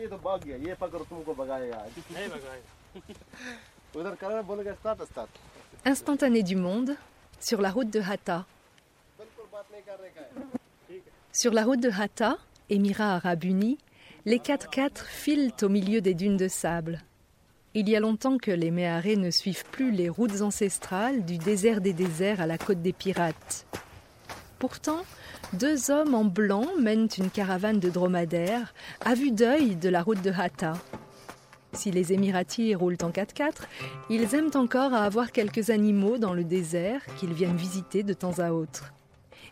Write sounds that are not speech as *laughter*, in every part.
ये तो भाग गया ये पकड़ तुमको भगाएगा उधर करना बोलेगा start start Instantané du monde, sur la route de Hatta. बिल्कुल बात नहीं करने का है Sur la route de Hatta, Émirat arabe uni, les 4x4 filent au milieu des dunes de sable. Il y a longtemps que les Méharés ne suivent plus les routes ancestrales du désert des déserts à la côte des pirates. Pourtant, deux hommes en blanc mènent une caravane de dromadaires à vue d'œil de la route de Hatta. Si les Émiratis roulent en 4x4, ils aiment encore à avoir quelques animaux dans le désert qu'ils viennent visiter de temps à autre.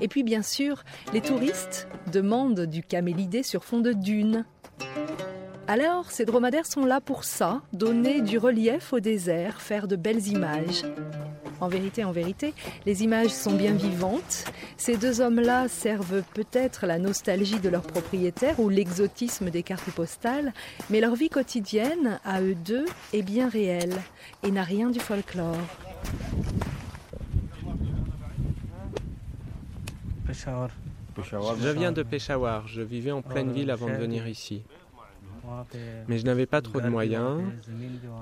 Et puis bien sûr, les touristes demandent du camélidé sur fond de dunes. Alors, ces dromadaires sont là pour ça, donner du relief au désert, faire de belles images. En vérité, en vérité, les images sont bien vivantes. Ces deux hommes-là servent peut-être la nostalgie de leurs propriétaires ou l'exotisme des cartes postales, mais leur vie quotidienne, à eux deux, est bien réelle et n'a rien du folklore. Je viens de Peshawar, je vivais en pleine oh, ville avant de venir ici mais je n'avais pas trop de moyens.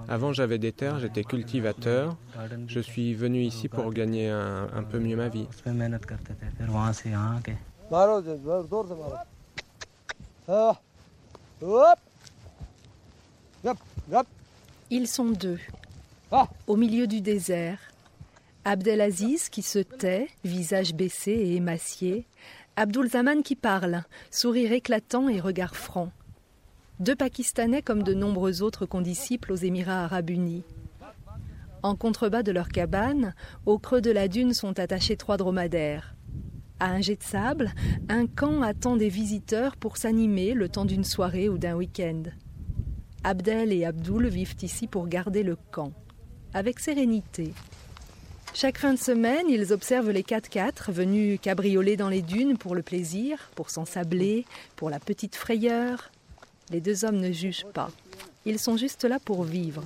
Avant, j'avais des terres, j'étais cultivateur. Je suis venu ici pour gagner un, peu mieux ma vie. Ils sont deux, ah. au milieu du désert. Abdelaziz qui se tait, visage baissé et émacié. Abdul Zaman qui parle, sourire éclatant et regard franc. Deux Pakistanais comme de nombreux autres condisciples aux Émirats arabes unis. En contrebas de leur cabane, au creux de la dune sont attachés trois dromadaires. À un jet de sable, un camp attend des visiteurs pour s'animer le temps d'une soirée ou d'un week-end. Abdel et Abdul vivent ici pour garder le camp, avec sérénité. Chaque fin de semaine, ils observent les 4x4 venus cabrioler dans les dunes pour le plaisir, pour s'ensabler, pour la petite frayeur. Les deux hommes ne jugent pas. Ils sont juste là pour vivre.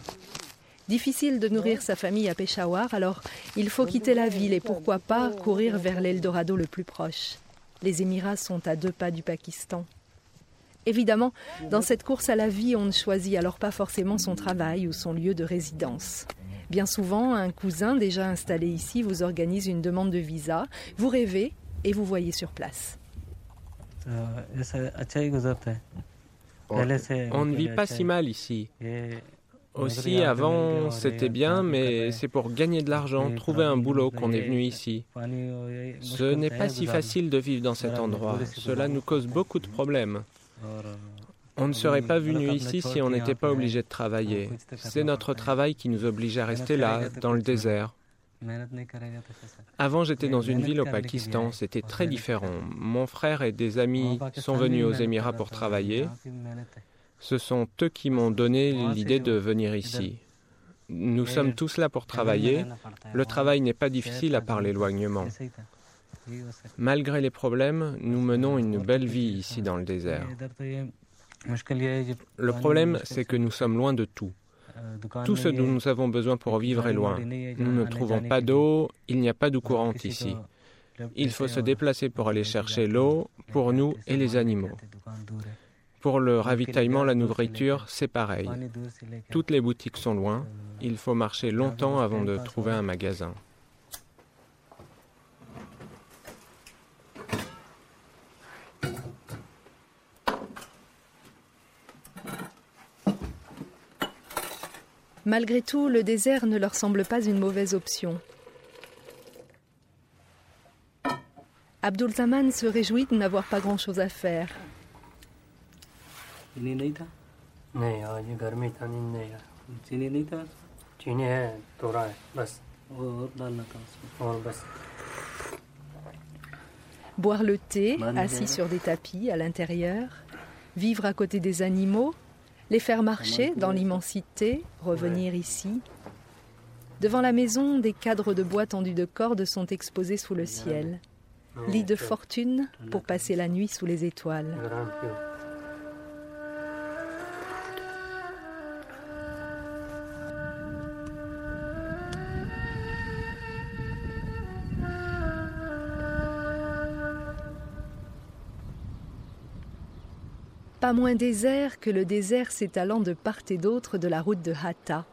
Difficile de nourrir sa famille à Peshawar, alors il faut quitter la ville et pourquoi pas courir vers l'Eldorado le plus proche. Les Émirats sont à deux pas du Pakistan. Évidemment, dans cette course à la vie, on ne choisit alors pas forcément son travail ou son lieu de résidence. Bien souvent, un cousin déjà installé ici vous organise une demande de visa, vous rêvez et vous voyez sur place. Oh, on ne vit pas si mal ici. Aussi, avant, c'était bien, mais c'est pour gagner de l'argent, trouver un boulot qu'on est venu ici. Ce n'est pas si facile de vivre dans cet endroit. Cela nous cause beaucoup de problèmes. On ne serait pas venu ici si on n'était pas obligé de travailler. C'est notre travail qui nous oblige à rester là, dans le désert. Avant, j'étais dans une ville au Pakistan, c'était très différent. Mon frère et des amis sont venus aux Émirats pour travailler. Ce sont eux qui m'ont donné l'idée de venir ici. Nous sommes tous là pour travailler. Le travail n'est pas difficile à part l'éloignement. Malgré les problèmes, nous menons une belle vie ici dans le désert. Le problème, c'est que nous sommes loin de tout. Tout ce dont nous avons besoin pour vivre est loin. Nous ne trouvons pas d'eau, il n'y a pas d'eau courante ici. Il faut se déplacer pour aller chercher l'eau pour nous et les animaux. Pour le ravitaillement, la nourriture, c'est pareil. Toutes les boutiques sont loin. Il faut marcher longtemps avant de trouver un magasin. Malgré tout, le désert ne leur semble pas une mauvaise option. Abdul Taman se réjouit de n'avoir pas grand-chose à faire. Boire le thé, assis sur des tapis à l'intérieur, vivre à côté des animaux, les faire marcher dans l'immensité, revenir ici. Devant la maison, des cadres de bois tendus de cordes sont exposés sous le ciel. Lit de fortune pour passer la nuit sous les étoiles. Pas moins désert que le désert s'étalant de part et d'autre de la route de Hatta.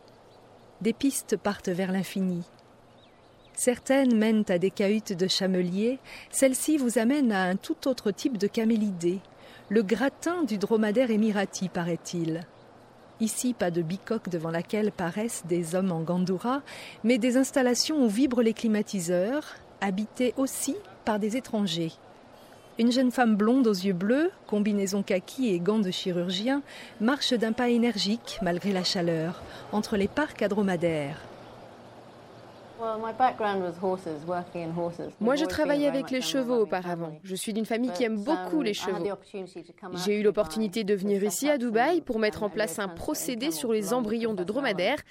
Des pistes partent vers l'infini. Certaines mènent à des cahutes de chameliers, celles-ci vous amènent à un tout autre type de camélidée, le gratin du dromadaire émirati, paraît-il. Ici, pas de bicoque devant laquelle paraissent des hommes en gandoura, mais des installations où vibrent les climatiseurs, habitées aussi par des étrangers. Une jeune femme blonde aux yeux bleus, combinaison kaki et gants de chirurgien, marche d'un pas énergique, malgré la chaleur, entre les parcs à dromadaires. Moi, je travaillais avec les chevaux auparavant. Je suis d'une famille qui aime beaucoup les chevaux. J'ai eu l'opportunité de venir ici à Dubaï pour mettre en place un procédé sur les embryons de dromadaires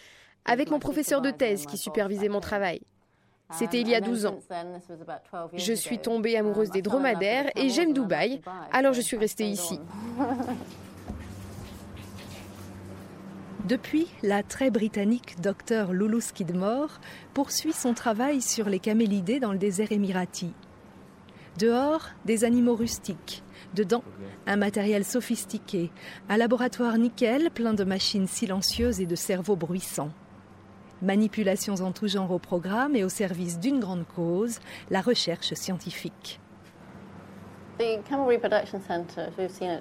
avec mon professeur de thèse qui supervisait mon travail. C'était il y a 12 ans. Je suis tombée amoureuse des dromadaires et j'aime Dubaï, alors je suis restée ici. *laughs* Depuis, la très britannique Dr Lulu Skidmore poursuit son travail sur les camélidés dans le désert émirati. Dehors, des animaux rustiques. Dedans, un matériel sophistiqué, un laboratoire nickel plein de machines silencieuses et de cerveaux bruissants. Manipulations en tout genre au programme et au service d'une grande cause, la recherche scientifique.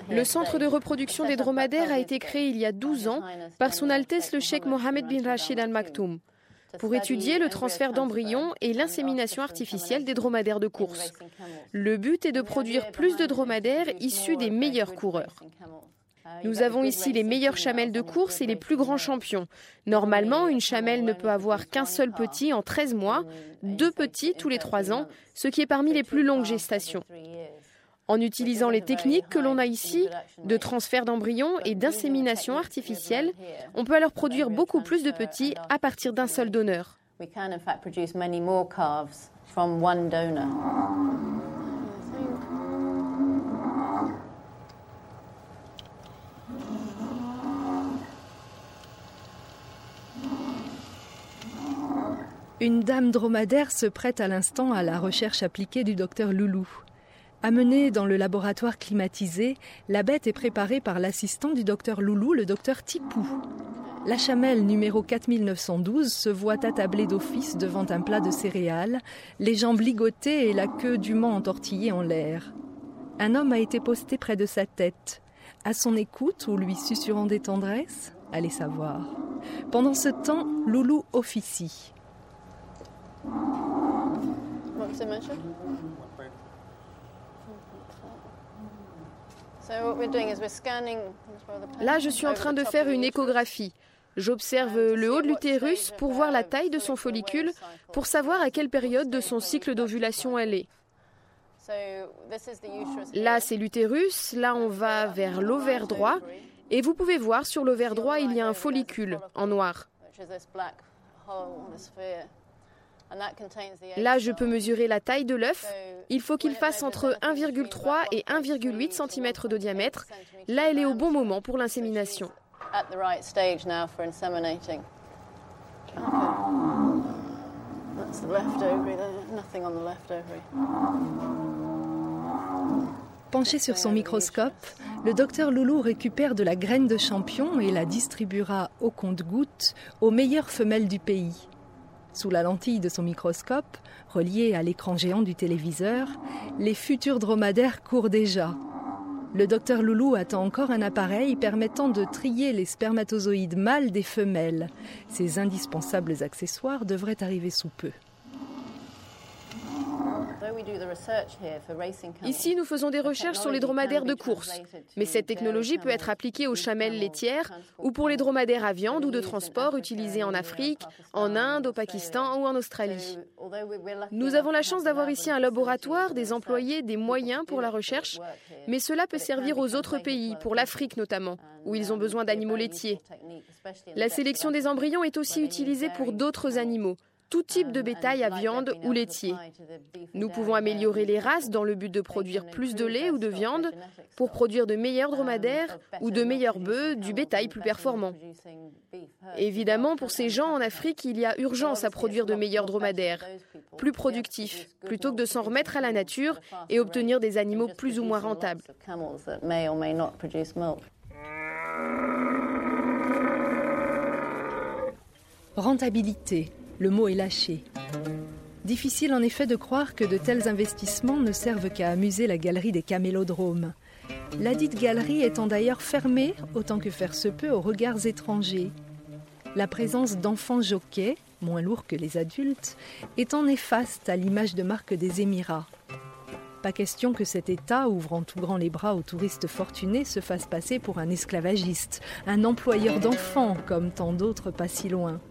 Le centre de reproduction des dromadaires a été créé il y a 12 ans par son Altesse le Cheikh Mohammed bin Rashid Al Maktoum pour étudier le transfert d'embryons et l'insémination artificielle des dromadaires de course. Le but est de produire plus de dromadaires issus des meilleurs coureurs. Nous avons ici les meilleures chamelles de course et les plus grands champions. Normalement, une chamelle ne peut avoir qu'un seul petit en 13 mois, deux petits tous les 3 ans, ce qui est parmi les plus longues gestations. En utilisant les techniques que l'on a ici de transfert d'embryons et d'insémination artificielle, on peut alors produire beaucoup plus de petits à partir d'un seul donneur. Une dame dromadaire se prête à l'instant à la recherche appliquée du docteur Loulou. Amenée dans le laboratoire climatisé, la bête est préparée par l'assistant du docteur Loulou, le docteur Tipou. La chamelle numéro 4912 se voit attablée d'office devant un plat de céréales, les jambes ligotées et la queue dûment entortillée en l'air. Un homme a été posté près de sa tête. À son écoute ou lui susurrant des tendresses? Allez savoir. Pendant ce temps, Loulou officie. Là, je suis en train de faire une échographie. J'observe le haut de l'utérus pour voir la taille de son follicule, pour savoir à quelle période de son cycle d'ovulation elle est. Là, c'est l'utérus, là, on va vers l'ovaire droit, et vous pouvez voir sur l'ovaire droit, il y a un follicule en noir. Là, je peux mesurer la taille de l'œuf. Il faut qu'il fasse entre 1,3 et 1,8 cm de diamètre. Là, elle est au bon moment pour l'insémination. Penché sur son microscope, le docteur Loulou récupère de la graine de champion et la distribuera au compte-gouttes aux meilleures femelles du pays. Sous la lentille de son microscope, relié à l'écran géant du téléviseur, les futurs dromadaires courent déjà. Le docteur Loulou attend encore un appareil permettant de trier les spermatozoïdes mâles des femelles. Ces indispensables accessoires devraient arriver sous peu. Ici, nous faisons des recherches sur les dromadaires de course, mais cette technologie peut être appliquée aux chamelles laitières ou pour les dromadaires à viande ou de transport utilisés en Afrique, en Inde, au Pakistan ou en Australie. Nous avons la chance d'avoir ici un laboratoire, des employés, des moyens pour la recherche, mais cela peut servir aux autres pays, pour l'Afrique notamment, où ils ont besoin d'animaux laitiers. La sélection des embryons est aussi utilisée pour d'autres animaux, tout type de bétail à viande ou laitier. Nous pouvons améliorer les races dans le but de produire plus de lait ou de viande pour produire de meilleurs dromadaires ou de meilleurs bœufs, du bétail plus performant. Évidemment, pour ces gens en Afrique, il y a urgence à produire de meilleurs dromadaires, plus productifs, plutôt que de s'en remettre à la nature et obtenir des animaux plus ou moins rentables. Rentabilité, le mot est lâché. Difficile en effet de croire que de tels investissements ne servent qu'à amuser la galerie des camélodromes. La dite galerie étant d'ailleurs fermée, autant que faire se peut, aux regards étrangers. La présence d'enfants jockeys, moins lourds que les adultes, étant néfaste à l'image de marque des Émirats. Pas question que cet État, ouvrant tout grand les bras aux touristes fortunés, se fasse passer pour un esclavagiste, un employeur d'enfants, comme tant d'autres pas si loin.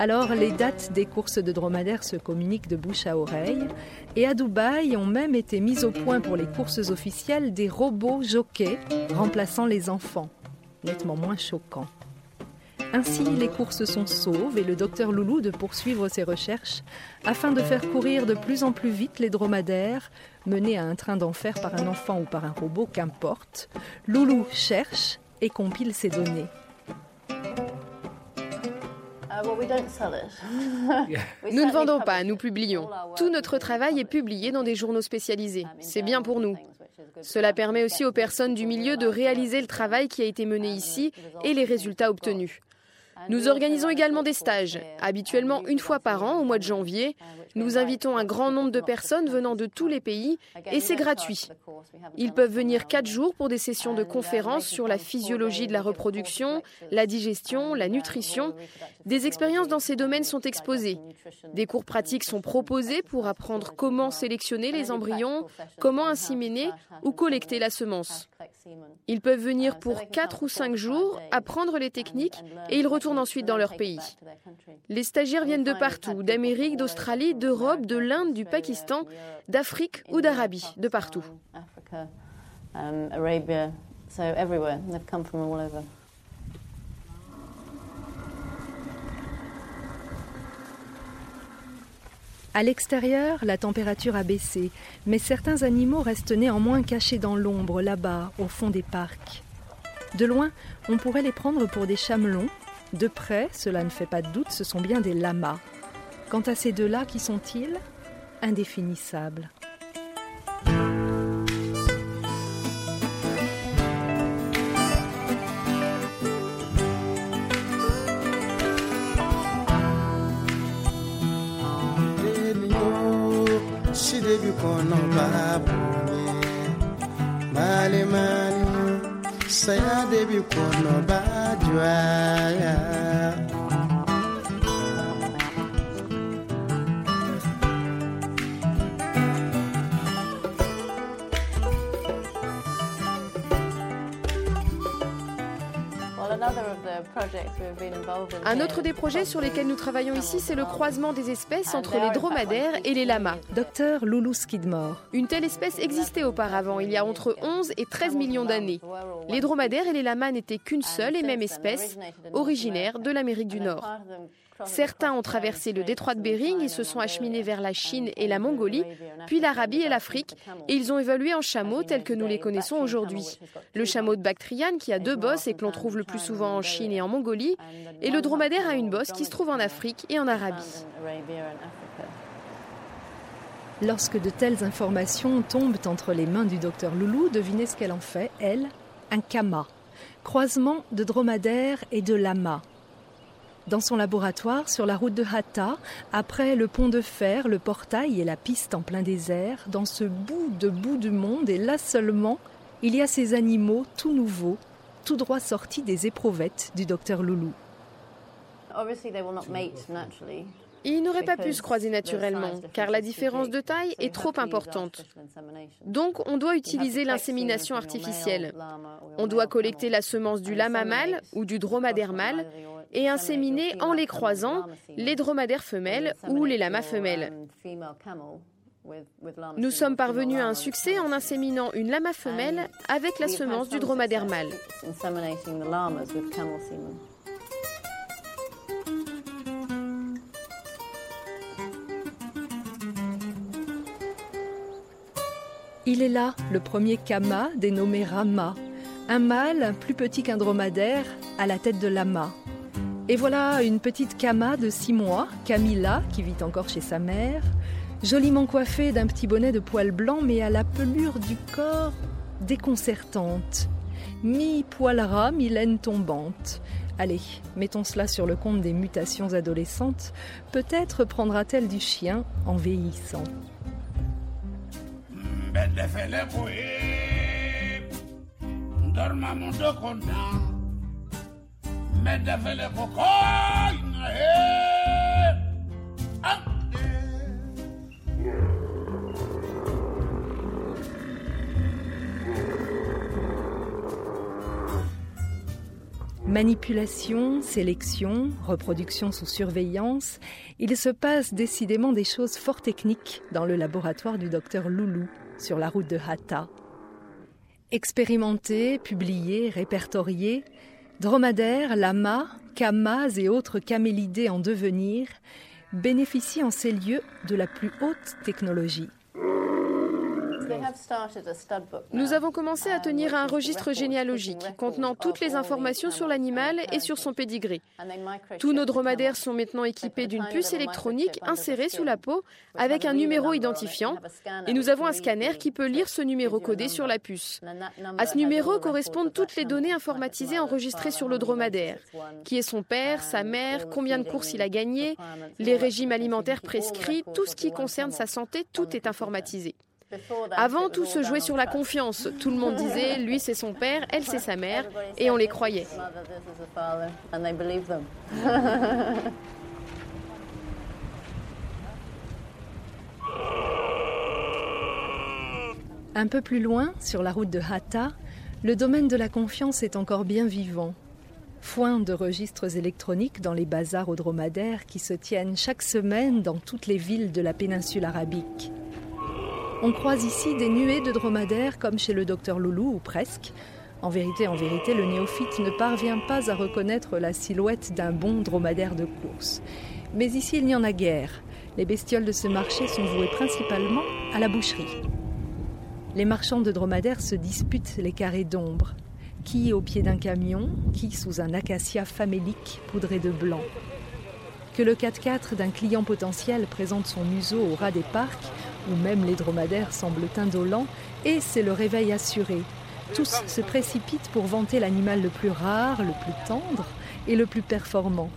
Alors les dates des courses de dromadaires se communiquent de bouche à oreille, et à Dubaï ont même été mises au point pour les courses officielles des robots jockeys remplaçant les enfants, nettement moins choquant. Ainsi, les courses sont sauves et le docteur Loulou de poursuivre ses recherches afin de faire courir de plus en plus vite les dromadaires, menés à un train d'enfer par un enfant ou par un robot, qu'importe. Loulou cherche et compile ses données. *laughs* Nous ne vendons pas, nous publions. Tout notre travail est publié dans des journaux spécialisés. C'est bien pour nous. Cela permet aussi aux personnes du milieu de réaliser le travail qui a été mené ici et les résultats obtenus. Nous organisons également des stages, habituellement une fois par an au mois de janvier. Nous invitons un grand nombre de personnes venant de tous les pays et c'est gratuit. Ils peuvent venir quatre jours pour des sessions de conférences sur la physiologie de la reproduction, la digestion, la nutrition. Des expériences dans ces domaines sont exposées. Des cours pratiques sont proposés pour apprendre comment sélectionner les embryons, comment inséminer ou collecter la semence. Ils peuvent venir pour 4 ou 5 jours, apprendre les techniques et ils retournent ensuite dans leur pays. Les stagiaires viennent de partout, d'Amérique, d'Australie, d'Europe, de l'Inde, du Pakistan, d'Afrique ou d'Arabie, de partout. À l'extérieur, la température a baissé, mais certains animaux restent néanmoins cachés dans l'ombre, là-bas, au fond des parcs. De loin, on pourrait les prendre pour des chamelons. De près, cela ne fait pas de doute, ce sont bien des lamas. Quant à ces deux-là, qui sont-ils? Indéfinissables. say you no bad Well, another of the Un autre des projets sur lesquels nous travaillons ici, c'est le croisement des espèces entre les dromadaires et les lamas. Docteur Loulou Skidmore. Une telle espèce existait auparavant, il y a entre 11 et 13 millions d'années. Les dromadaires et les lamas n'étaient qu'une seule et même espèce, originaire de l'Amérique du Nord. Certains ont traversé le détroit de Bering et se sont acheminés vers la Chine et la Mongolie, puis l'Arabie et l'Afrique, et ils ont évolué en chameaux tels que nous les connaissons aujourd'hui. Le chameau de Bactriane, qui a deux bosses et que l'on trouve le plus souvent en Chine et en Et le dromadaire a une bosse qui se trouve en Afrique et en Arabie. Lorsque de telles informations tombent entre les mains du docteur Loulou, devinez ce qu'elle en fait, elle, un kama, croisement de dromadaire et de lama, dans son laboratoire sur la route de Hatta, après le pont de fer, le portail et la piste en plein désert, dans ce bout de bout du monde, et là seulement, il y a ces animaux tout nouveaux, tout droit sortis des éprouvettes du docteur Loulou. Ils n'auraient pas pu se croiser naturellement, car la différence de taille est trop importante. Donc, on doit utiliser l'insémination artificielle. On doit collecter la semence du lama mâle ou du dromadaire mâle et inséminer en les croisant les dromadaires femelles ou les lamas femelles. Nous sommes parvenus à un succès en inséminant une lama femelle avec la semence du dromadaire mâle. Il est là, le premier kama, dénommé Rama, un mâle plus petit qu'un dromadaire à la tête de lama. Et voilà une petite kama de 6 mois, Camilla, qui vit encore chez sa mère, joliment coiffée d'un petit bonnet de poils blancs, mais à la pelure du corps déconcertante. Mi-poil ras, mi-laine tombante. Allez, mettons cela sur le compte des mutations adolescentes. Peut-être prendra-t-elle du chien en vieillissant. Manipulation, sélection, reproduction sous surveillance, il se passe décidément des choses fort techniques dans le laboratoire du docteur Loulou sur la route de Hatta. Expérimentés, publiés, répertoriés, dromadaires, lamas, camas et autres camélidés en devenir bénéficient en ces lieux de la plus haute technologie. Nous avons commencé à tenir un registre généalogique contenant toutes les informations sur l'animal et sur son pédigré. Tous nos dromadaires sont maintenant équipés d'une puce électronique insérée sous la peau avec un numéro identifiant et nous avons un scanner qui peut lire ce numéro codé sur la puce. À ce numéro correspondent toutes les données informatisées enregistrées sur le dromadaire. Qui est son père, sa mère, combien de courses il a gagné, les régimes alimentaires prescrits, tout ce qui concerne sa santé, tout est informatisé. Avant, tout se jouait sur la confiance. Tout le monde disait, lui c'est son père, elle c'est sa mère, et on les croyait. Un peu plus loin, sur la route de Hatta, le domaine de la confiance est encore bien vivant. Foin de registres électroniques dans les bazars aux dromadaires qui se tiennent chaque semaine dans toutes les villes de la péninsule arabique. On croise ici des nuées de dromadaires comme chez le docteur Loulou ou presque. En vérité, en vérité, le néophyte ne parvient pas à reconnaître la silhouette d'un bon dromadaire de course. Mais ici, il n'y en a guère. Les bestioles de ce marché sont vouées principalement à la boucherie. Les marchands de dromadaires se disputent les carrés d'ombre. Qui au pied d'un camion, qui sous un acacia famélique poudré de blanc. Que le 4x4 d'un client potentiel présente son museau au ras des parcs où même les dromadaires semblent indolents, et c'est le réveil assuré. Tous se précipitent pour vanter l'animal le plus rare, le plus tendre et le plus performant.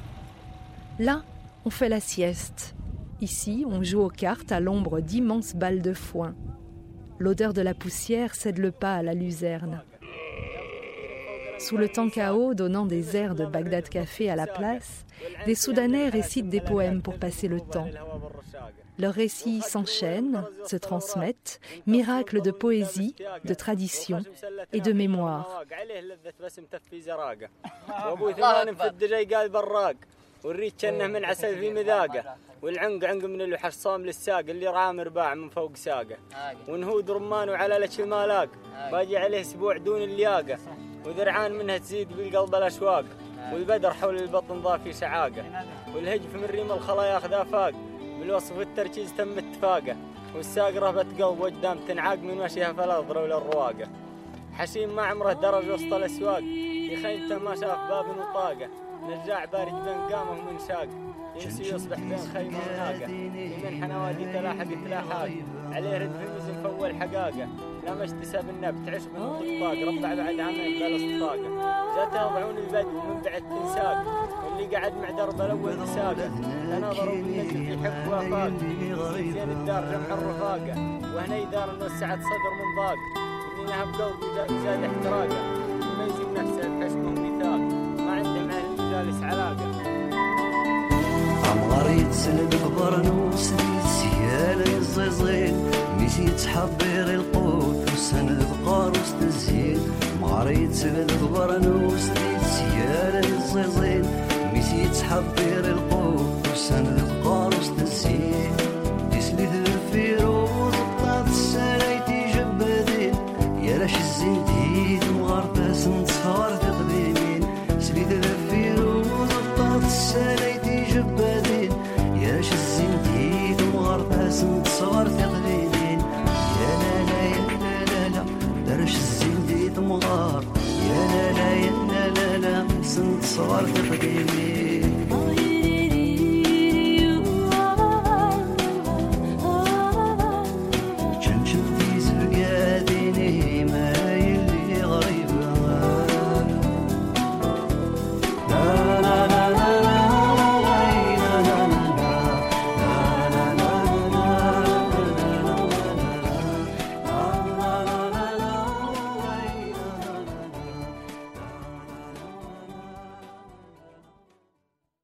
Là, on fait la sieste. Ici, on joue aux cartes à l'ombre d'immenses balles de foin. L'odeur de la poussière cède le pas à la luzerne. Sous le chaos donnant des airs de Bagdad Café à la place, des Soudanais récitent des poèmes pour passer le temps. Leurs récits s'enchaînent, se transmettent, miracles de poésie, de tradition et de mémoire. والريت كانه من عسل في مذاقه والعنق عنق من الحصام للساق اللي رام رباع من فوق ساقه ونهود رمان وعلى لش المالاق باجي عليه أسبوع دون اللياقه وذرعان منها تزيد بالقلب الاشواق والبدر حول البطن ضافي سعاقه والهجف من ريم الخلا ياخذ افاق بالوصف والتركيز تم اتفاقه والساق رهبة قلب وجدام تنعاق من مشيها فلا ضروا للرواقة حشيم ما عمره درج وسط الأسواق في خيمته ما شاف باب وطاقه نرجع بارد بين قامه ومن شاق ينسي يصبح بين خيمة وناقه من حنوادي تلاحق تلاحق عليه رد في المزن فول حقاقة. لا مجتسى بالنبت عشق من الطاق ربع بعد عامين بلا استطاقه جاته ضعون البدو من بعد تنساق. واللي قعد مع درب الأول ساقه تناظروا بالنجم في حب وافاق زين الدار جمع الرفاقه وهنا دار وسعت صدر من ضاق. اللي نهب قلبي زاد احتراقه. يميز نفسه بحسن ميثاق ما عنده مع الجالس علاقة. عمري تسلد برنوس سيالة الزيزين ميسي تحبير القوت. وسند قاروس تزيد مغاري تسلد برنوس سيالة الزيزين حضر القوس نذقر وسط الزين تسلد الفيروز بطاط السنايت جبدين يا لاش الزنديد وغرطاس نصفر تقديمين. سلد الفيروز بطاط السنايت جبدين يا لاش الزنديد وغرطاس نصفر تقديمين. يا لا لا يا لا لا درش الزنديد مغار يا لا لا يا لا لا سنت صغار في قديمين